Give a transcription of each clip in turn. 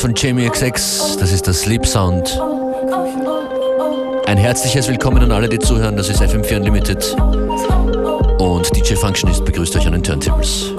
von Jamie XX, das ist der Sleep Sound. Ein herzliches Willkommen an alle, die zuhören, das ist FM4 Unlimited. Und DJ Functionist begrüßt euch an den Turntables.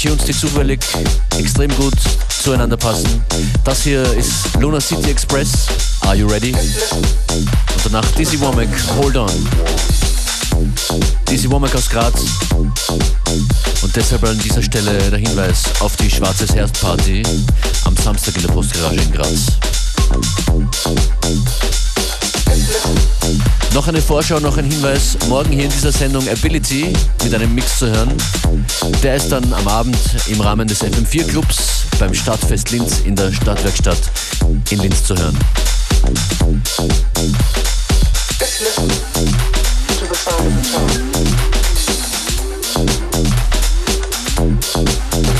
Tunes, die zufällig extrem gut zueinander passen. Das hier ist Luna City Express, Are You Ready? Und danach Dizzy Womack, Hold On. Dizzy Womack aus Graz. Und deshalb an dieser Stelle der Hinweis auf die Schwarzes Herz Party am Samstag in der Postgarage in Graz. Noch eine Vorschau, noch ein Hinweis. Morgen hier in dieser Sendung Ability mit einem Mix zu hören. Der ist dann am Abend im Rahmen des FM4 Clubs beim Stadtfest Linz in der Stadtwerkstatt in Linz zu hören. Thank.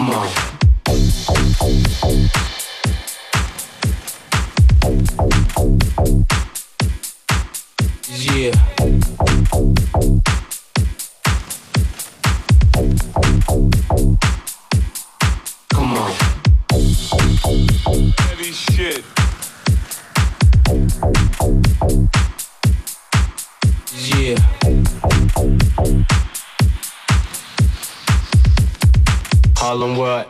Come on. call them what?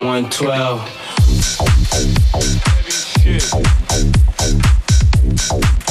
112.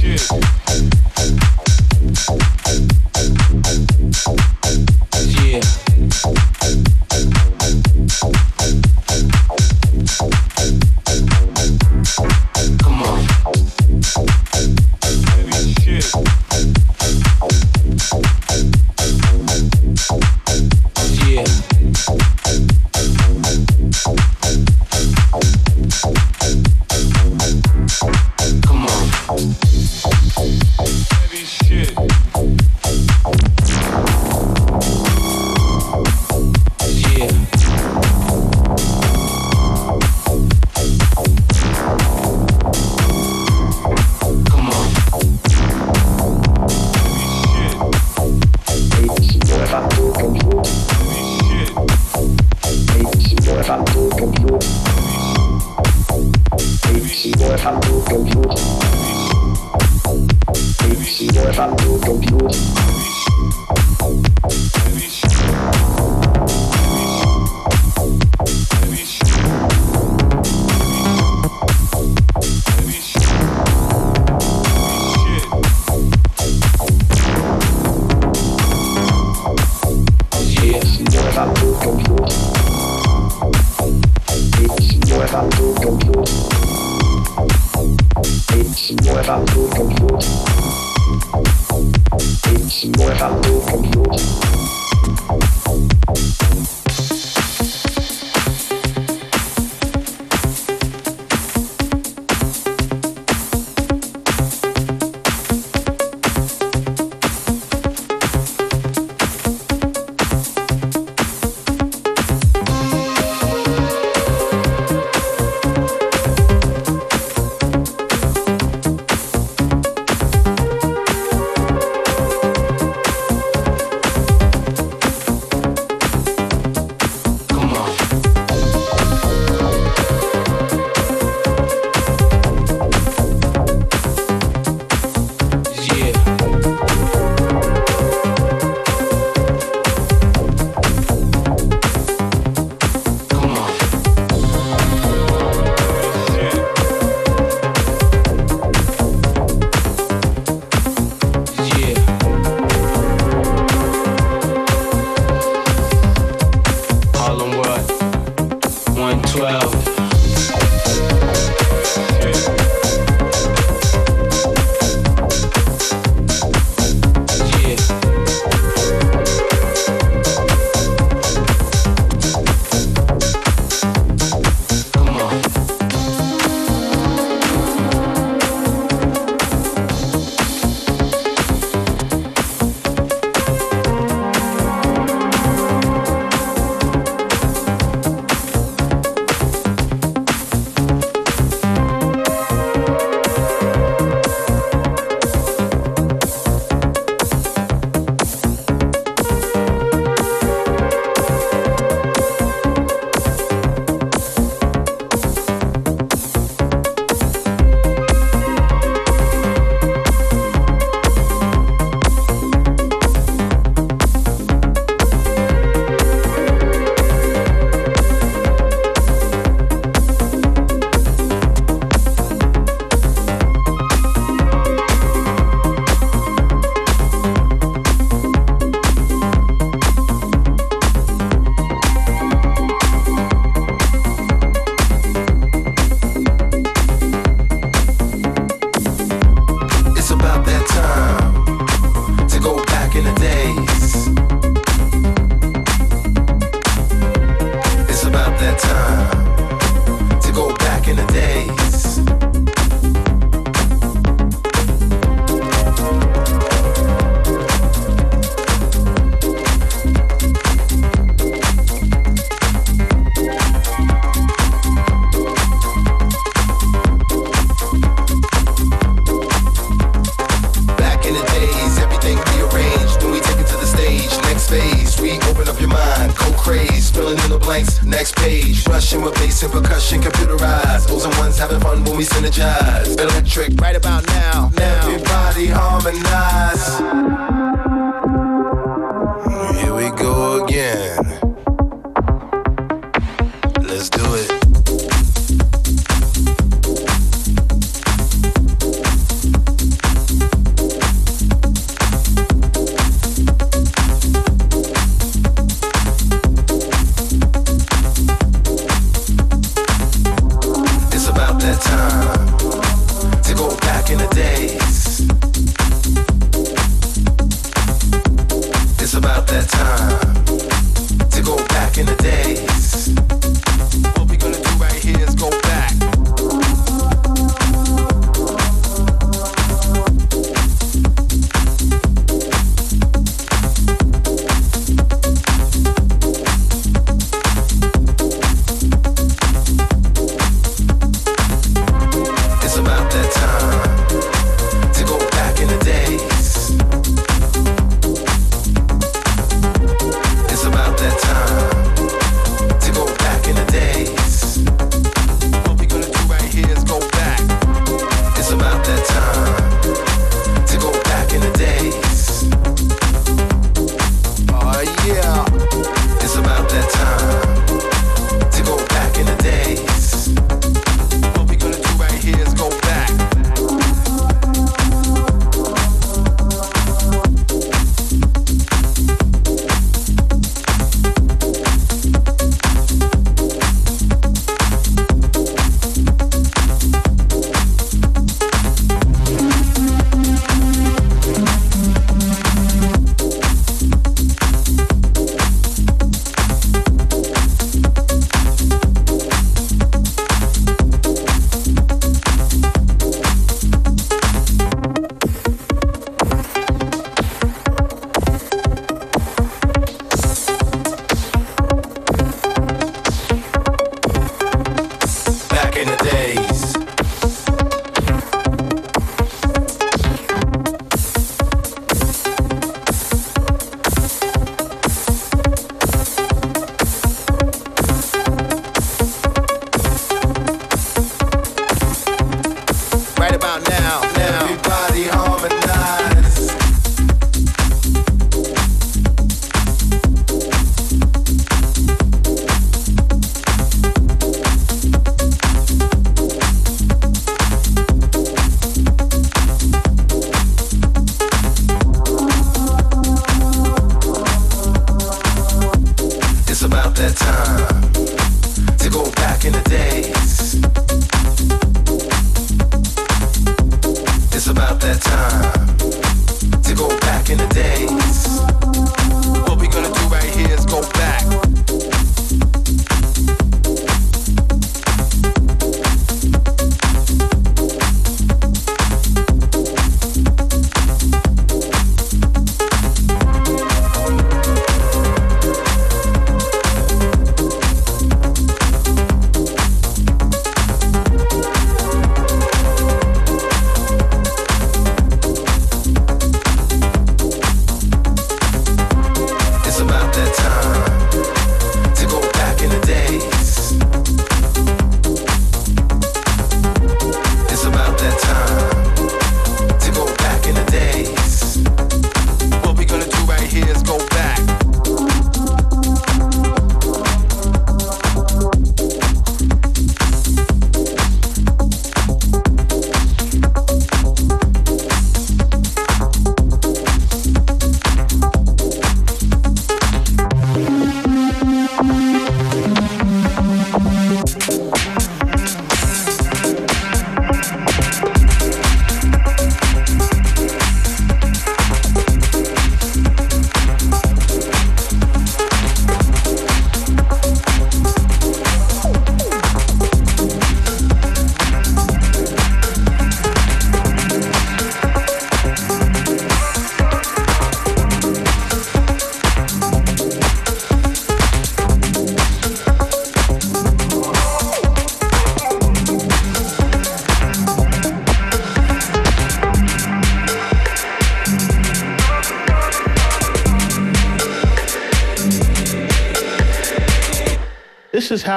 Shit.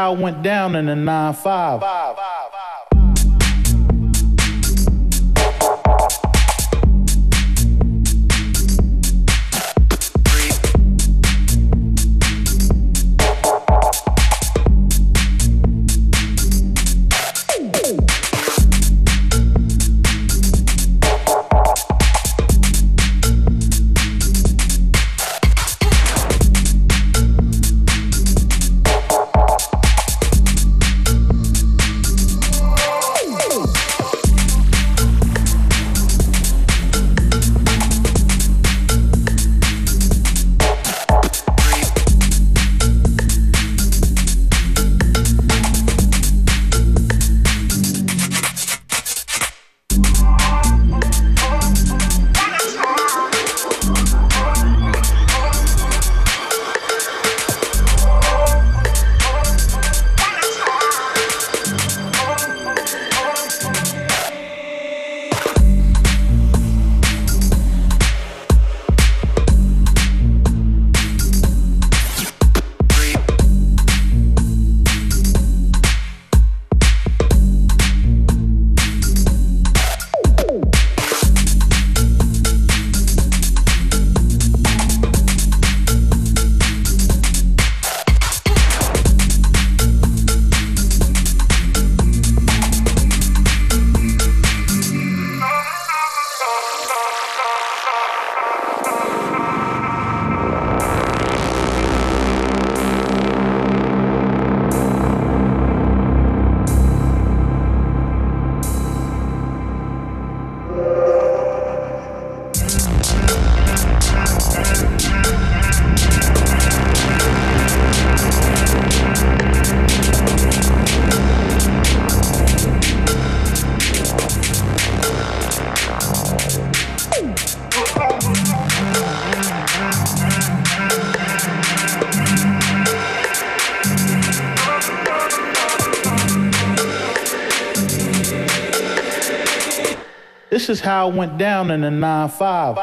I went down in the 9-5. It went down in the 9 5.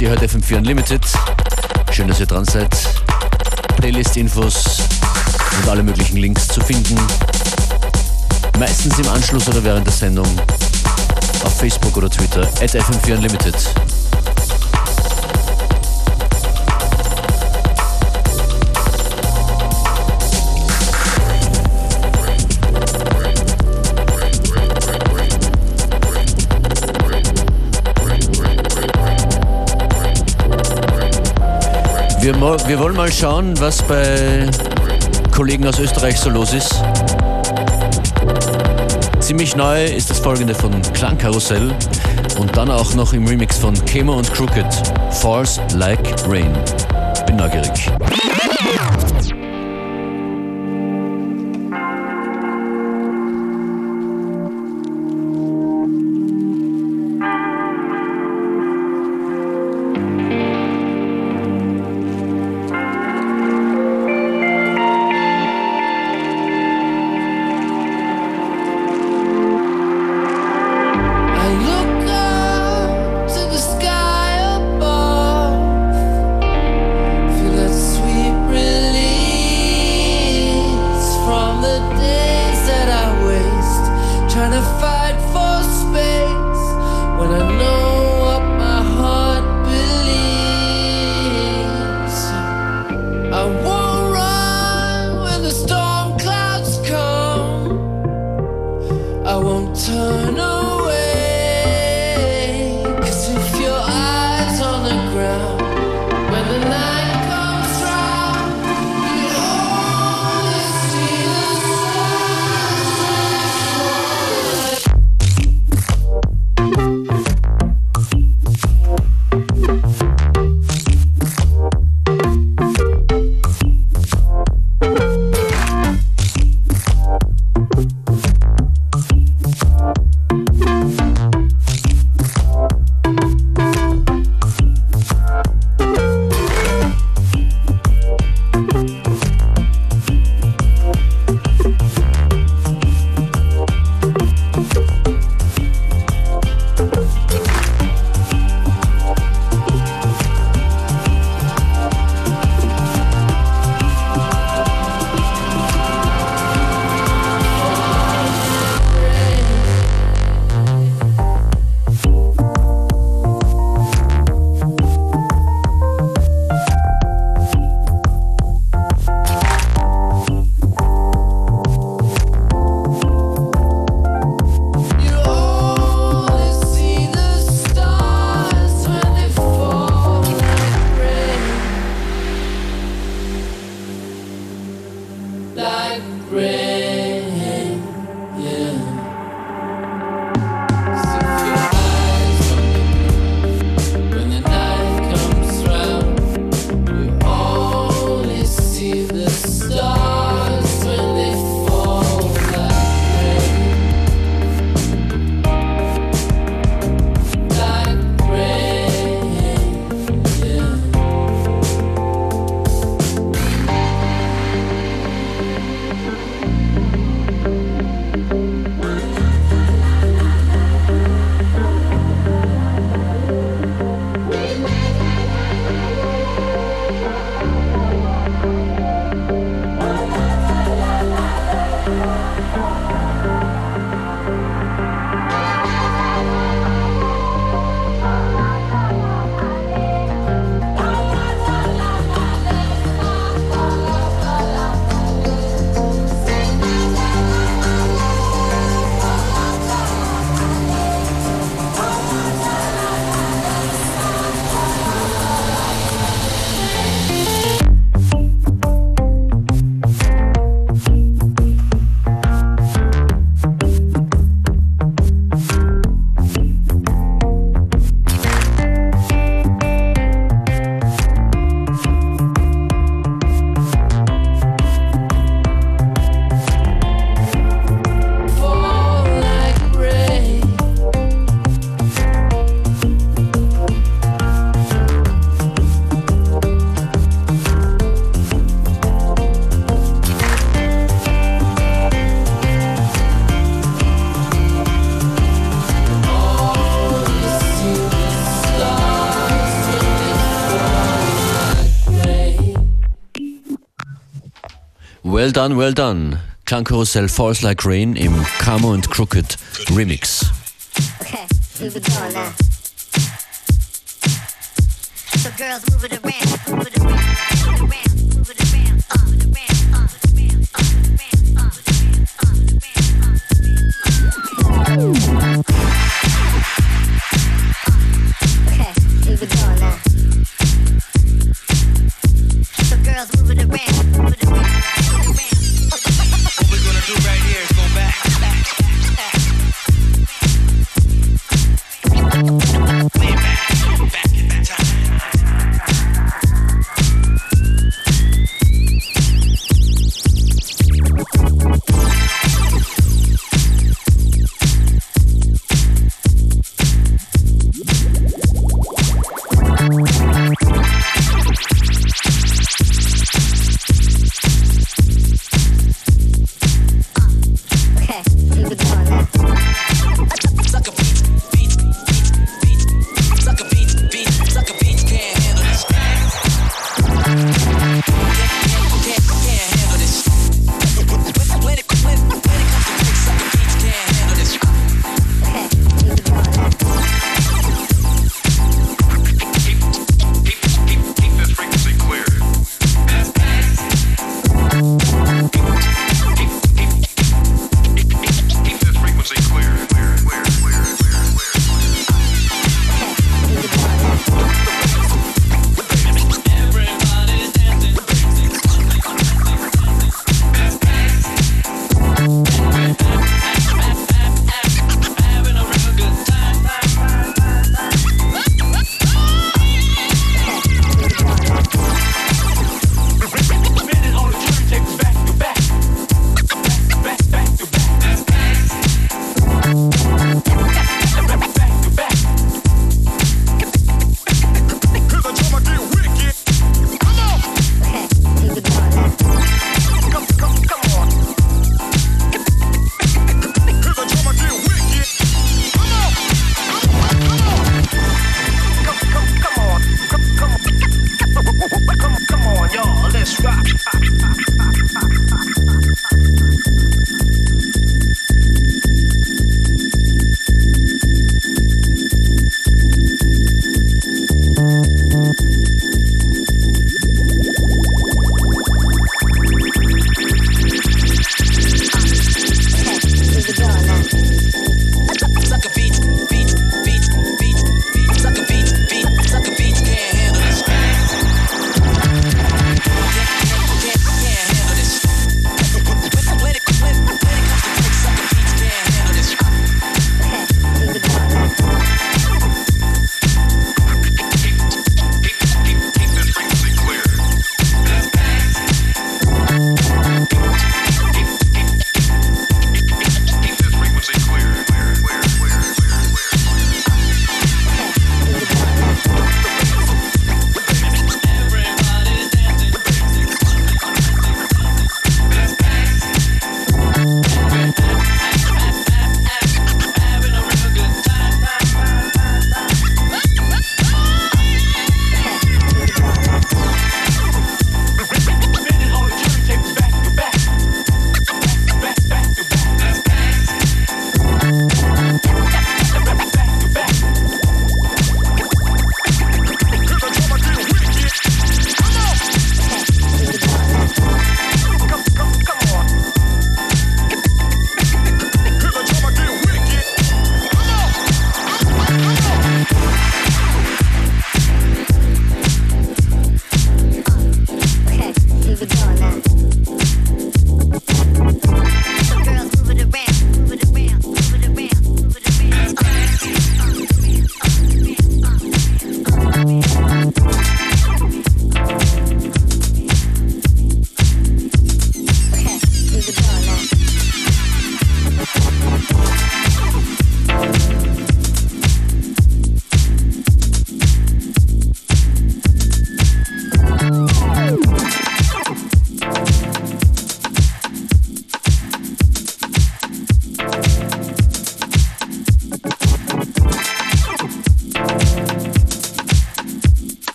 Ihr hört FM4 Unlimited. Schön, dass ihr dran seid. Playlist-Infos und alle möglichen Links zu finden. Meistens im Anschluss oder während der Sendung auf Facebook oder Twitter at FM4 Unlimited. Wir, wir wollen mal schauen, was bei Kollegen aus Österreich so los ist. Ziemlich neu ist das folgende von Klangkarussell und dann auch noch im Remix von Kemo und Crooked. Falls Like Rain. Bin neugierig. Well done, well done. Junko Rosell Falls Like Rain im Camo and Crooked Remix. Okay,